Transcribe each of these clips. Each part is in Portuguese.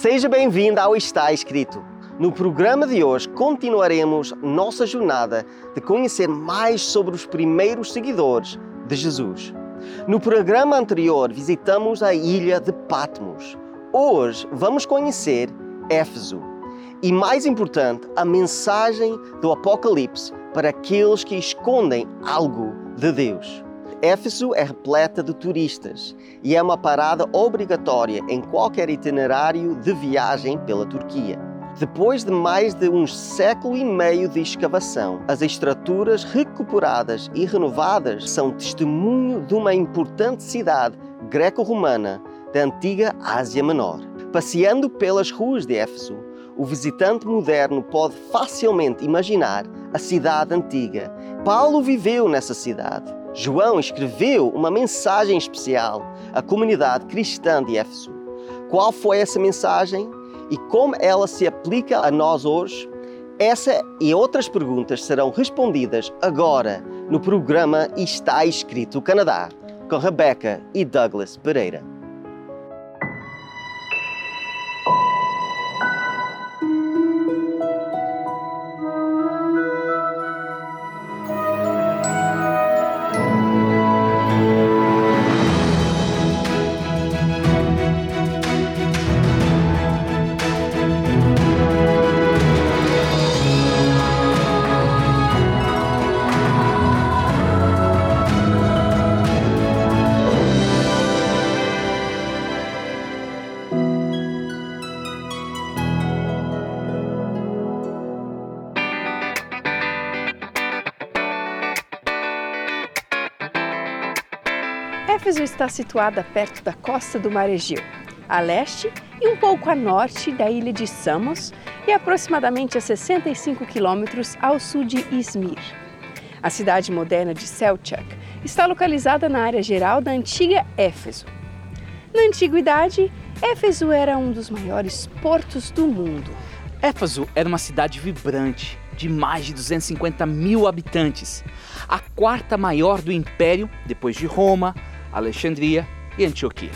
Seja bem-vindo ao Está Escrito. No programa de hoje continuaremos nossa jornada de conhecer mais sobre os primeiros seguidores de Jesus. No programa anterior visitamos a ilha de Patmos. Hoje vamos conhecer Éfeso. E mais importante, a mensagem do Apocalipse para aqueles que escondem algo de Deus. Éfeso é repleta de turistas e é uma parada obrigatória em qualquer itinerário de viagem pela Turquia. Depois de mais de um século e meio de escavação, as estruturas recuperadas e renovadas são testemunho de uma importante cidade greco-romana da antiga Ásia Menor. Passeando pelas ruas de Éfeso, o visitante moderno pode facilmente imaginar a cidade antiga. Paulo viveu nessa cidade João escreveu uma mensagem especial à comunidade cristã de Éfeso. Qual foi essa mensagem e como ela se aplica a nós hoje? Essa e outras perguntas serão respondidas agora no programa Está Escrito Canadá, com Rebecca e Douglas Pereira. Éfeso está situada perto da costa do Mar Egeu, a leste e um pouco a norte da ilha de Samos e aproximadamente a 65 quilômetros ao sul de Izmir. A cidade moderna de Selçuk está localizada na área geral da antiga Éfeso. Na antiguidade, Éfeso era um dos maiores portos do mundo. Éfeso era uma cidade vibrante, de mais de 250 mil habitantes, a quarta maior do império, depois de Roma, Alexandria e Antioquia.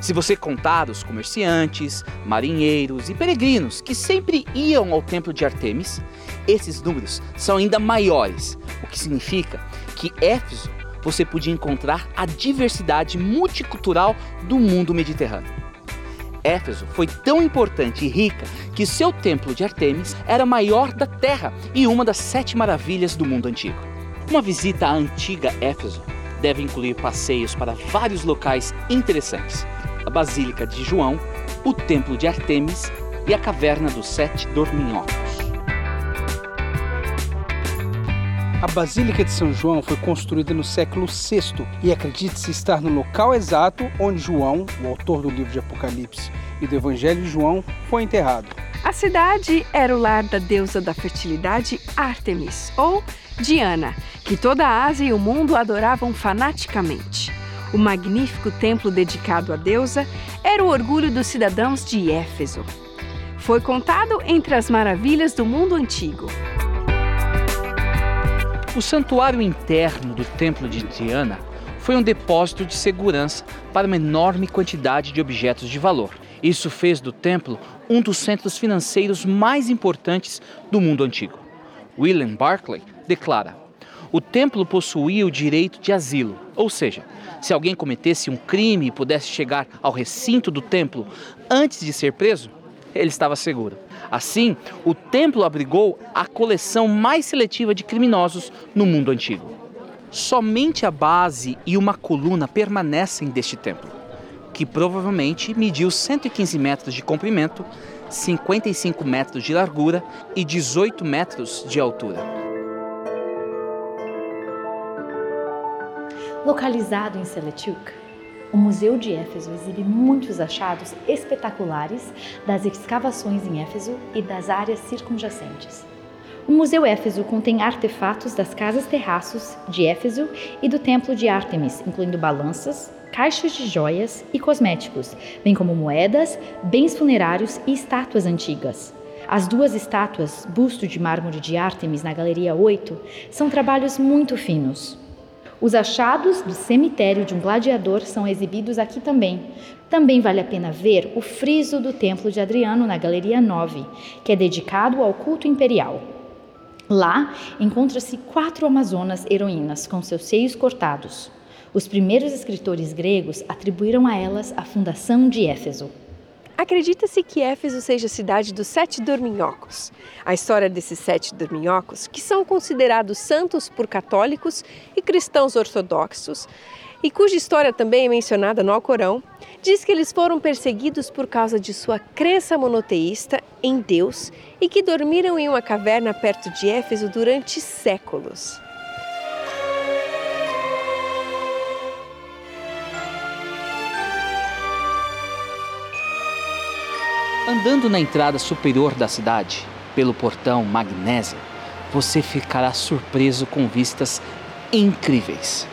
Se você contar os comerciantes, marinheiros e peregrinos que sempre iam ao templo de Artemis, esses números são ainda maiores, o que significa que Éfeso você podia encontrar a diversidade multicultural do mundo mediterrâneo. Éfeso foi tão importante e rica que seu templo de Artemis era maior da terra e uma das sete maravilhas do mundo antigo. Uma visita à antiga Éfeso deve incluir passeios para vários locais interessantes: a Basílica de João, o Templo de Artemis e a Caverna dos Sete Dorminhocos. A Basílica de São João foi construída no século VI e acredita-se estar no local exato onde João, o autor do livro de Apocalipse e do Evangelho de João, foi enterrado. A cidade era o lar da deusa da fertilidade Artemis, ou Diana, que toda a Ásia e o mundo adoravam fanaticamente. O magnífico templo dedicado à deusa era o orgulho dos cidadãos de Éfeso. Foi contado entre as maravilhas do mundo antigo. O santuário interno do templo de Diana foi um depósito de segurança para uma enorme quantidade de objetos de valor. Isso fez do templo um dos centros financeiros mais importantes do mundo antigo. William Barclay declara: o templo possuía o direito de asilo, ou seja, se alguém cometesse um crime e pudesse chegar ao recinto do templo antes de ser preso, ele estava seguro. Assim, o templo abrigou a coleção mais seletiva de criminosos no mundo antigo. Somente a base e uma coluna permanecem deste templo, que provavelmente mediu 115 metros de comprimento, 55 metros de largura e 18 metros de altura. Localizado em Seleucuk, o Museu de Éfeso exibe muitos achados espetaculares das escavações em Éfeso e das áreas circunjacentes. O Museu Éfeso contém artefatos das casas terraços de Éfeso e do Templo de Ártemis, incluindo balanças, caixas de joias e cosméticos, bem como moedas, bens funerários e estátuas antigas. As duas estátuas, busto de mármore de Ártemis na Galeria 8, são trabalhos muito finos. Os achados do cemitério de um gladiador são exibidos aqui também. Também vale a pena ver o friso do Templo de Adriano na Galeria 9, que é dedicado ao culto imperial. Lá encontra-se quatro Amazonas heroínas com seus seios cortados. Os primeiros escritores gregos atribuíram a elas a fundação de Éfeso. Acredita-se que Éfeso seja a cidade dos sete dorminhocos. A história desses sete dorminhocos, que são considerados santos por católicos e cristãos ortodoxos, e cuja história também é mencionada no Alcorão, diz que eles foram perseguidos por causa de sua crença monoteísta em Deus e que dormiram em uma caverna perto de Éfeso durante séculos. Andando na entrada superior da cidade, pelo portão Magnésia, você ficará surpreso com vistas incríveis.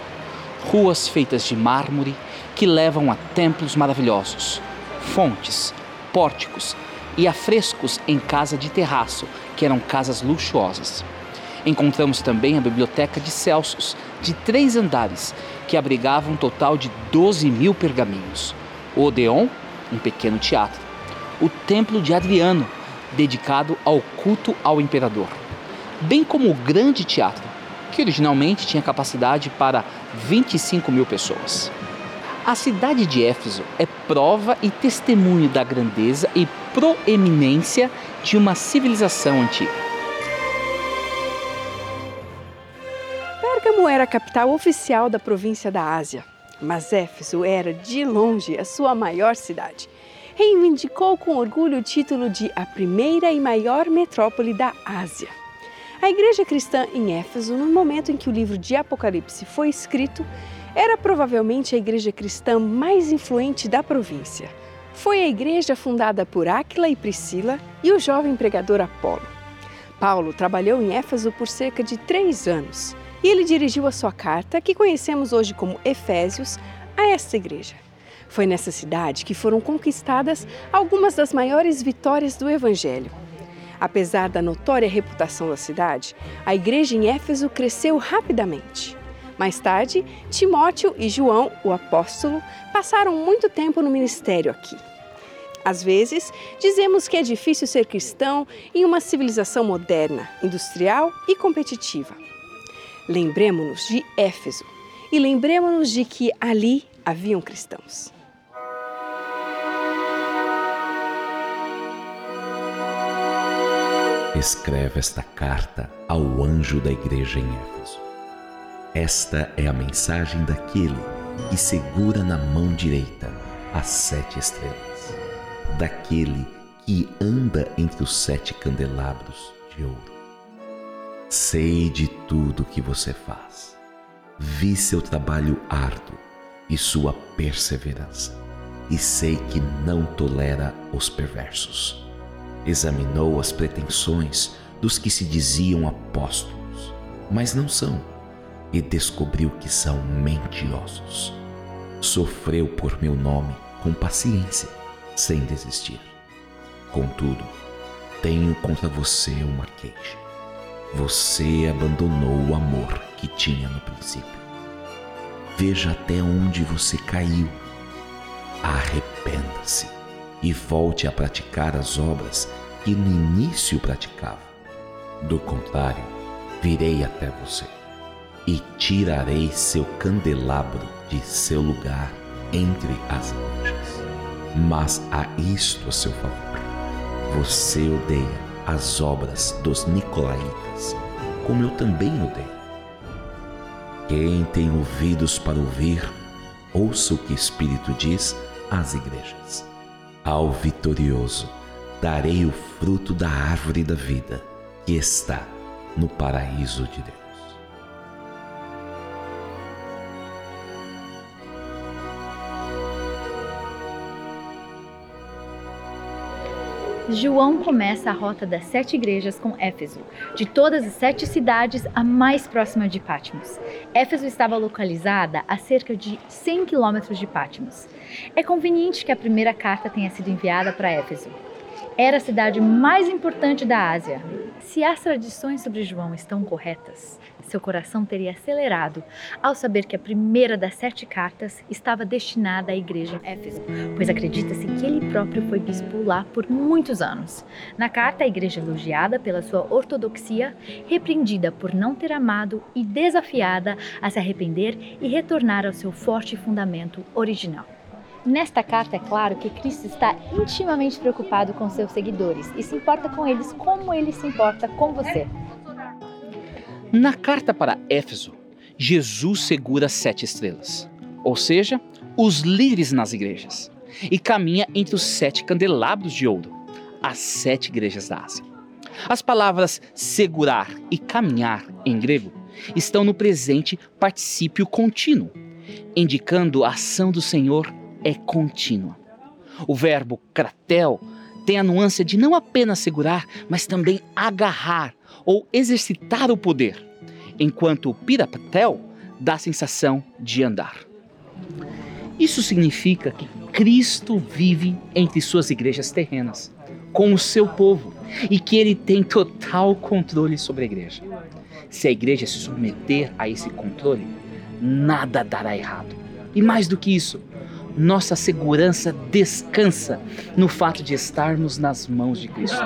Ruas feitas de mármore que levam a templos maravilhosos, fontes, pórticos e afrescos em casa de terraço, que eram casas luxuosas. Encontramos também a biblioteca de Celsus, de três andares, que abrigava um total de 12 mil pergaminhos. O Odeon, um pequeno teatro o Templo de Adriano, dedicado ao culto ao imperador, bem como o Grande Teatro, que originalmente tinha capacidade para 25 mil pessoas. A cidade de Éfeso é prova e testemunho da grandeza e proeminência de uma civilização antiga. Pérgamo era a capital oficial da província da Ásia, mas Éfeso era, de longe, a sua maior cidade reivindicou com orgulho o título de a primeira e maior metrópole da Ásia. A igreja cristã em Éfeso, no momento em que o livro de Apocalipse foi escrito, era provavelmente a igreja cristã mais influente da província. Foi a igreja fundada por Áquila e Priscila e o jovem pregador Apolo. Paulo trabalhou em Éfeso por cerca de três anos e ele dirigiu a sua carta, que conhecemos hoje como Efésios, a esta igreja. Foi nessa cidade que foram conquistadas algumas das maiores vitórias do Evangelho. Apesar da notória reputação da cidade, a igreja em Éfeso cresceu rapidamente. Mais tarde, Timóteo e João, o apóstolo, passaram muito tempo no ministério aqui. Às vezes, dizemos que é difícil ser cristão em uma civilização moderna, industrial e competitiva. Lembremos-nos de Éfeso e lembremos-nos de que ali haviam cristãos. Escreve esta carta ao anjo da igreja em Éfeso. Esta é a mensagem daquele que segura na mão direita as sete estrelas, daquele que anda entre os sete candelabros de ouro. Sei de tudo que você faz. Vi seu trabalho árduo e sua perseverança, e sei que não tolera os perversos examinou as pretensões dos que se diziam apóstolos, mas não são, e descobriu que são mentirosos. Sofreu por meu nome com paciência, sem desistir. Contudo, tenho contra você uma queixa. Você abandonou o amor que tinha no princípio. Veja até onde você caiu. Arrependa-se e volte a praticar as obras que no início praticava. Do contrário, virei até você e tirarei seu candelabro de seu lugar entre as igrejas. Mas há isto a seu favor: você odeia as obras dos Nicolaítas, como eu também odeio. Quem tem ouvidos para ouvir, ouça o que o Espírito diz às igrejas. Ao vitorioso, darei o fruto da árvore da vida que está no paraíso de Deus. João começa a rota das sete igrejas com Éfeso. De todas as sete cidades, a mais próxima de Patmos. Éfeso estava localizada a cerca de 100 quilômetros de Patmos. É conveniente que a primeira carta tenha sido enviada para Éfeso. Era a cidade mais importante da Ásia. Se as tradições sobre João estão corretas, seu coração teria acelerado ao saber que a primeira das sete cartas estava destinada à igreja em Éfeso, pois acredita-se que ele próprio foi bispo lá por muitos anos. Na carta, a igreja elogiada pela sua ortodoxia, repreendida por não ter amado e desafiada a se arrepender e retornar ao seu forte fundamento original. Nesta carta é claro que Cristo está intimamente preocupado com seus seguidores e se importa com eles como ele se importa com você. Na carta para Éfeso, Jesus segura sete estrelas, ou seja, os líderes nas igrejas, e caminha entre os sete candelabros de ouro, as sete igrejas da Ásia. As palavras segurar e caminhar em grego estão no presente particípio contínuo, indicando a ação do Senhor é contínua. O verbo kratel tem a nuance de não apenas segurar, mas também agarrar ou exercitar o poder, enquanto o pirapatel dá a sensação de andar. Isso significa que Cristo vive entre suas igrejas terrenas, com o seu povo, e que ele tem total controle sobre a igreja. Se a igreja se submeter a esse controle, nada dará errado. E mais do que isso, nossa segurança descansa no fato de estarmos nas mãos de Cristo.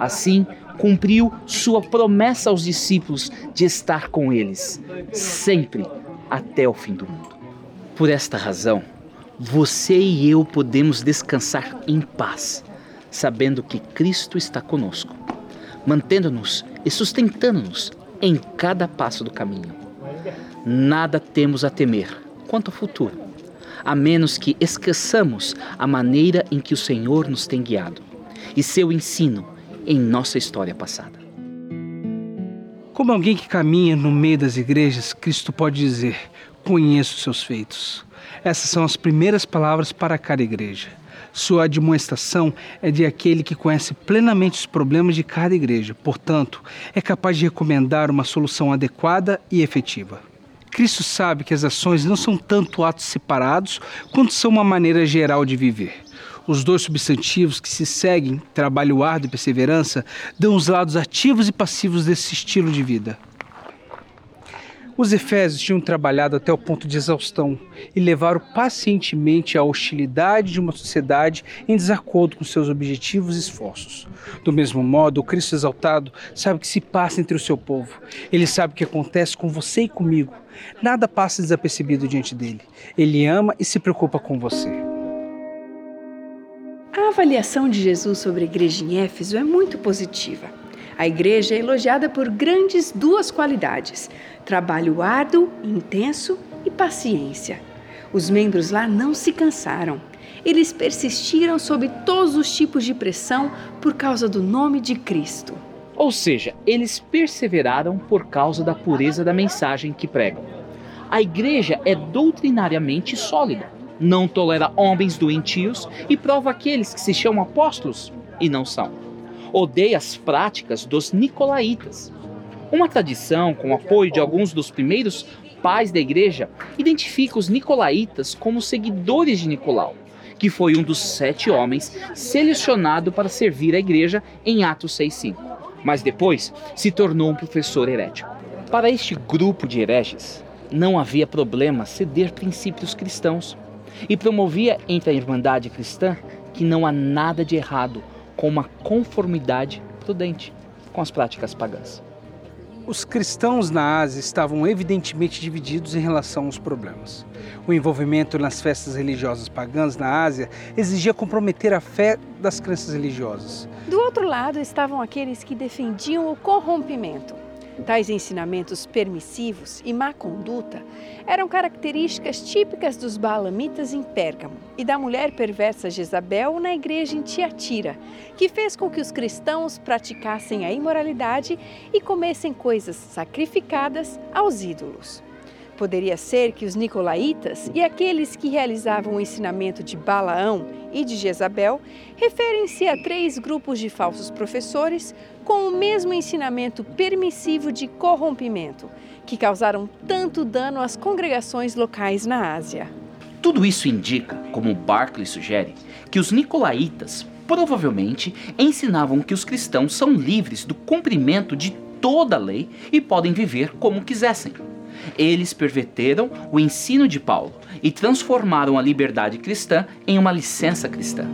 Assim, cumpriu sua promessa aos discípulos de estar com eles, sempre até o fim do mundo. Por esta razão, você e eu podemos descansar em paz, sabendo que Cristo está conosco, mantendo-nos e sustentando-nos em cada passo do caminho. Nada temos a temer quanto ao futuro, a menos que esqueçamos a maneira em que o Senhor nos tem guiado e seu ensino em nossa história passada. Como alguém que caminha no meio das igrejas, Cristo pode dizer: Conheço seus feitos. Essas são as primeiras palavras para cada igreja. Sua admoestação é de aquele que conhece plenamente os problemas de cada igreja, portanto, é capaz de recomendar uma solução adequada e efetiva. Cristo sabe que as ações não são tanto atos separados quanto são uma maneira geral de viver. Os dois substantivos que se seguem, trabalho árduo e perseverança, dão os lados ativos e passivos desse estilo de vida. Os Efésios tinham trabalhado até o ponto de exaustão e levaram pacientemente à hostilidade de uma sociedade em desacordo com seus objetivos e esforços. Do mesmo modo, o Cristo exaltado sabe o que se passa entre o seu povo. Ele sabe o que acontece com você e comigo. Nada passa desapercebido diante dele. Ele ama e se preocupa com você. A avaliação de Jesus sobre a igreja em Éfeso é muito positiva. A igreja é elogiada por grandes duas qualidades: trabalho árduo, intenso e paciência. Os membros lá não se cansaram. Eles persistiram sob todos os tipos de pressão por causa do nome de Cristo. Ou seja, eles perseveraram por causa da pureza da mensagem que pregam. A igreja é doutrinariamente sólida não tolera homens doentios e prova aqueles que se chamam apóstolos e não são. Odeia as práticas dos nicolaítas. Uma tradição, com apoio de alguns dos primeiros pais da igreja, identifica os nicolaítas como seguidores de Nicolau, que foi um dos sete homens selecionado para servir a igreja em Atos 6,5, mas depois se tornou um professor herético. Para este grupo de hereges, não havia problema ceder princípios cristãos e promovia entre a Irmandade cristã que não há nada de errado com uma conformidade prudente com as práticas pagãs. Os cristãos na Ásia estavam evidentemente divididos em relação aos problemas. O envolvimento nas festas religiosas pagãs na Ásia exigia comprometer a fé das crenças religiosas. Do outro lado estavam aqueles que defendiam o corrompimento, Tais ensinamentos permissivos e má conduta eram características típicas dos Baalamitas em Pérgamo e da mulher perversa Jezabel na igreja em Tiatira, que fez com que os cristãos praticassem a imoralidade e comessem coisas sacrificadas aos ídolos. Poderia ser que os nicolaítas e aqueles que realizavam o ensinamento de Balaão e de Jezabel referem-se a três grupos de falsos professores com o mesmo ensinamento permissivo de corrompimento, que causaram tanto dano às congregações locais na Ásia. Tudo isso indica, como Barclay sugere, que os nicolaítas provavelmente ensinavam que os cristãos são livres do cumprimento de toda a lei e podem viver como quisessem. Eles perverteram o ensino de Paulo e transformaram a liberdade cristã em uma licença cristã.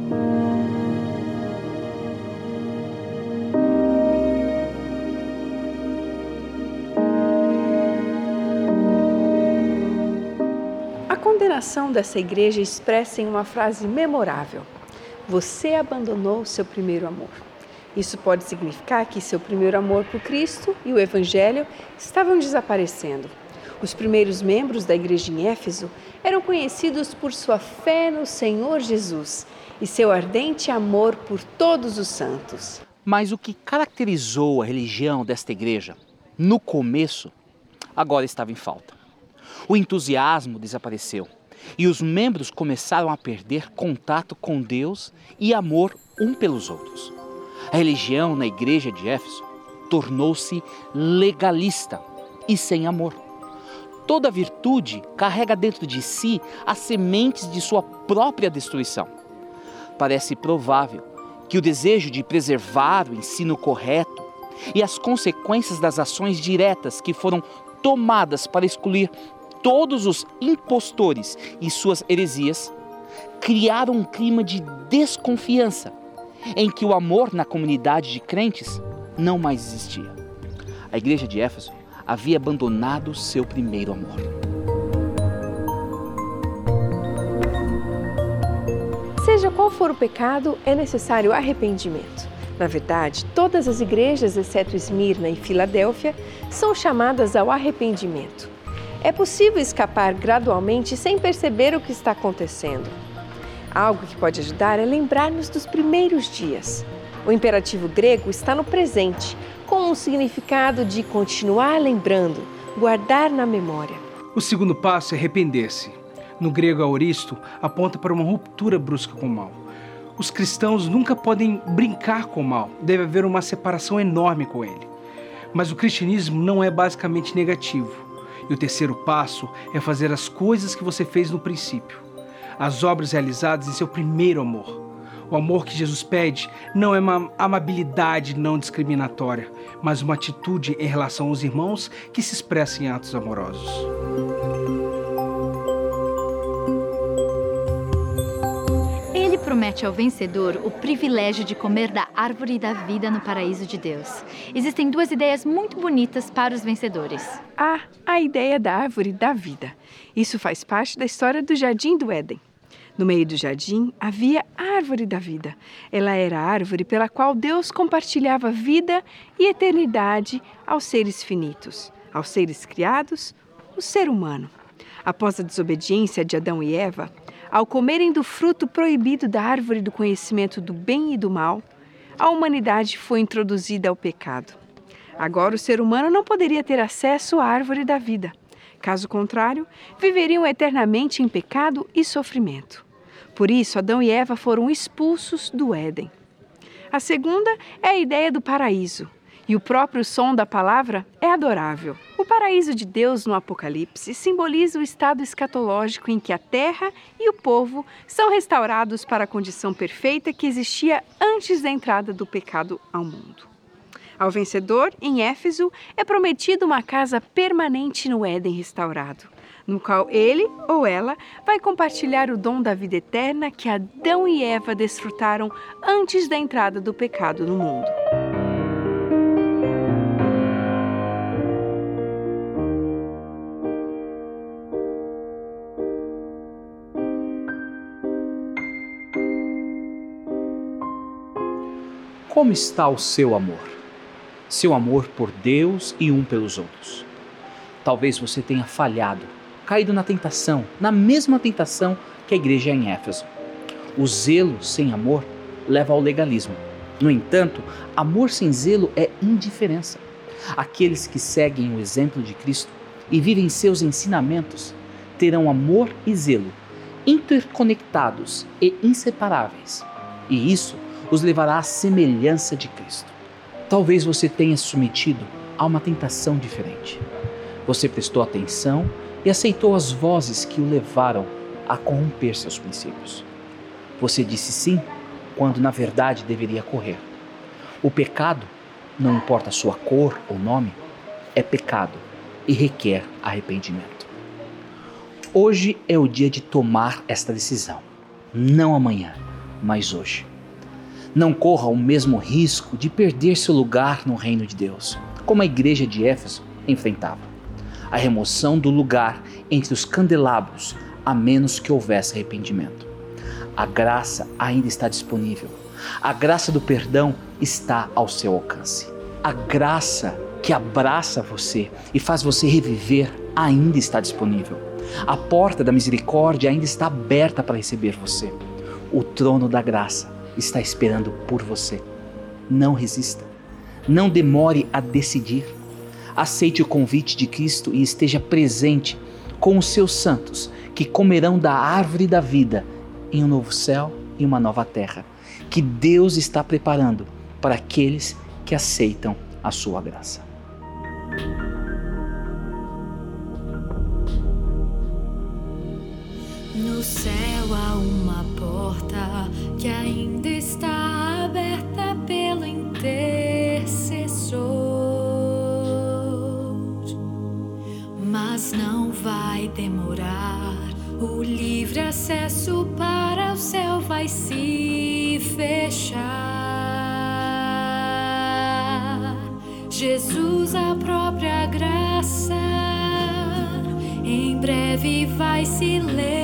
A condenação dessa igreja expressa em uma frase memorável: Você abandonou seu primeiro amor. Isso pode significar que seu primeiro amor por Cristo e o Evangelho estavam desaparecendo. Os primeiros membros da igreja em Éfeso eram conhecidos por sua fé no Senhor Jesus e seu ardente amor por todos os santos. Mas o que caracterizou a religião desta igreja no começo, agora estava em falta. O entusiasmo desapareceu e os membros começaram a perder contato com Deus e amor um pelos outros. A religião na igreja de Éfeso tornou-se legalista e sem amor. Toda virtude carrega dentro de si as sementes de sua própria destruição. Parece provável que o desejo de preservar o ensino correto e as consequências das ações diretas que foram tomadas para excluir todos os impostores e suas heresias criaram um clima de desconfiança em que o amor na comunidade de crentes não mais existia. A igreja de Éfeso havia abandonado seu primeiro amor. Seja qual for o pecado, é necessário arrependimento. Na verdade, todas as igrejas, exceto Esmirna e Filadélfia, são chamadas ao arrependimento. É possível escapar gradualmente sem perceber o que está acontecendo. Algo que pode ajudar é lembrar-nos dos primeiros dias. O imperativo grego está no presente, com um significado de continuar lembrando, guardar na memória. O segundo passo é arrepender-se. No grego, auristo aponta para uma ruptura brusca com o mal. Os cristãos nunca podem brincar com o mal, deve haver uma separação enorme com ele. Mas o cristianismo não é basicamente negativo. E o terceiro passo é fazer as coisas que você fez no princípio as obras realizadas em seu primeiro amor. O amor que Jesus pede não é uma amabilidade não discriminatória, mas uma atitude em relação aos irmãos que se expressa em atos amorosos. Ele promete ao vencedor o privilégio de comer da árvore da vida no paraíso de Deus. Existem duas ideias muito bonitas para os vencedores. Há a ideia da árvore da vida. Isso faz parte da história do Jardim do Éden. No meio do jardim havia a árvore da vida. Ela era a árvore pela qual Deus compartilhava vida e eternidade aos seres finitos, aos seres criados, o ser humano. Após a desobediência de Adão e Eva, ao comerem do fruto proibido da árvore do conhecimento do bem e do mal, a humanidade foi introduzida ao pecado. Agora o ser humano não poderia ter acesso à árvore da vida. Caso contrário, viveriam eternamente em pecado e sofrimento. Por isso, Adão e Eva foram expulsos do Éden. A segunda é a ideia do paraíso, e o próprio som da palavra é adorável. O paraíso de Deus no Apocalipse simboliza o estado escatológico em que a terra e o povo são restaurados para a condição perfeita que existia antes da entrada do pecado ao mundo. Ao vencedor, em Éfeso, é prometido uma casa permanente no Éden restaurado no qual ele ou ela vai compartilhar o dom da vida eterna que Adão e Eva desfrutaram antes da entrada do pecado no mundo. Como está o seu amor? Seu amor por Deus e um pelos outros. Talvez você tenha falhado caído na tentação, na mesma tentação que a igreja em Éfeso. O zelo sem amor leva ao legalismo. No entanto, amor sem zelo é indiferença. Aqueles que seguem o exemplo de Cristo e vivem seus ensinamentos terão amor e zelo interconectados e inseparáveis. E isso os levará à semelhança de Cristo. Talvez você tenha submetido a uma tentação diferente. Você prestou atenção e aceitou as vozes que o levaram a corromper seus princípios. Você disse sim quando na verdade deveria correr. O pecado, não importa sua cor ou nome, é pecado e requer arrependimento. Hoje é o dia de tomar esta decisão. Não amanhã, mas hoje. Não corra o mesmo risco de perder seu lugar no reino de Deus, como a igreja de Éfeso enfrentava. A remoção do lugar entre os candelabros, a menos que houvesse arrependimento. A graça ainda está disponível. A graça do perdão está ao seu alcance. A graça que abraça você e faz você reviver ainda está disponível. A porta da misericórdia ainda está aberta para receber você. O trono da graça está esperando por você. Não resista. Não demore a decidir. Aceite o convite de Cristo e esteja presente com os seus santos, que comerão da árvore da vida em um novo céu e uma nova terra, que Deus está preparando para aqueles que aceitam a sua graça. No céu há uma porta que ainda está demorar. O livre acesso para o céu vai se fechar. Jesus, a própria graça, em breve vai se levantar.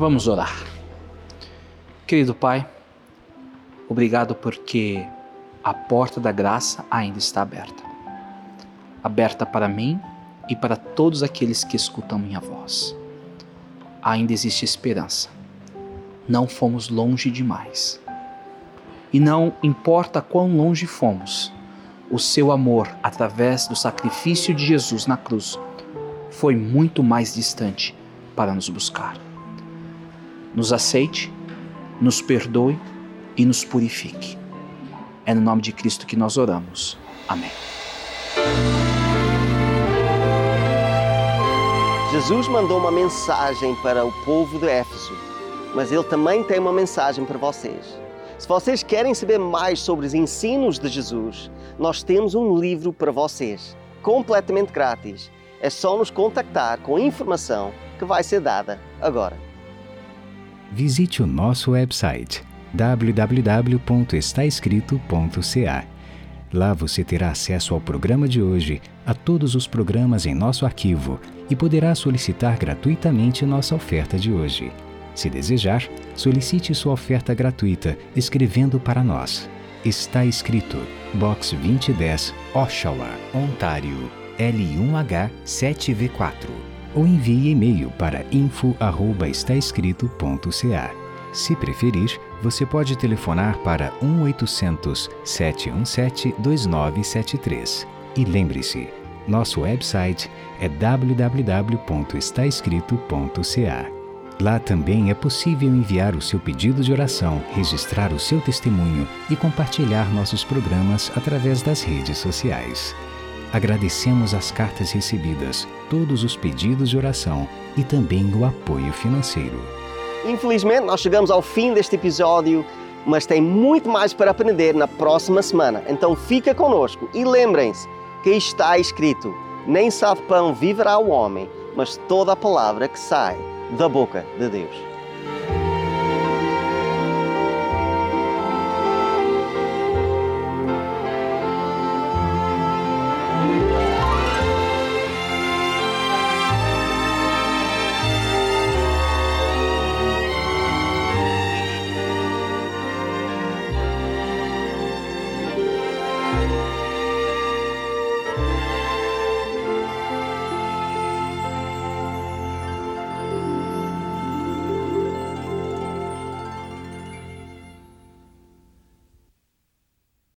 Vamos orar. Querido Pai, obrigado porque a porta da graça ainda está aberta aberta para mim e para todos aqueles que escutam minha voz. Ainda existe esperança. Não fomos longe demais. E não importa quão longe fomos, o seu amor, através do sacrifício de Jesus na cruz, foi muito mais distante para nos buscar. Nos aceite, nos perdoe e nos purifique. É no nome de Cristo que nós oramos. Amém. Jesus mandou uma mensagem para o povo de Éfeso, mas ele também tem uma mensagem para vocês. Se vocês querem saber mais sobre os ensinos de Jesus, nós temos um livro para vocês, completamente grátis. É só nos contactar com a informação que vai ser dada agora. Visite o nosso website www.estaescrito.ca. Lá você terá acesso ao programa de hoje, a todos os programas em nosso arquivo e poderá solicitar gratuitamente nossa oferta de hoje. Se desejar, solicite sua oferta gratuita escrevendo para nós. Está escrito Box 2010, Oshawa, Ontário, L1H 7V4 ou envie e-mail para info@estaescrito.ca. Se preferir, você pode telefonar para 1 800 717 2973. E lembre-se, nosso website é www.estaescrito.ca. Lá também é possível enviar o seu pedido de oração, registrar o seu testemunho e compartilhar nossos programas através das redes sociais. Agradecemos as cartas recebidas, todos os pedidos de oração e também o apoio financeiro. Infelizmente, nós chegamos ao fim deste episódio, mas tem muito mais para aprender na próxima semana. Então fica conosco e lembrem-se que está escrito: nem só de pão viverá o homem, mas toda a palavra que sai da boca de Deus.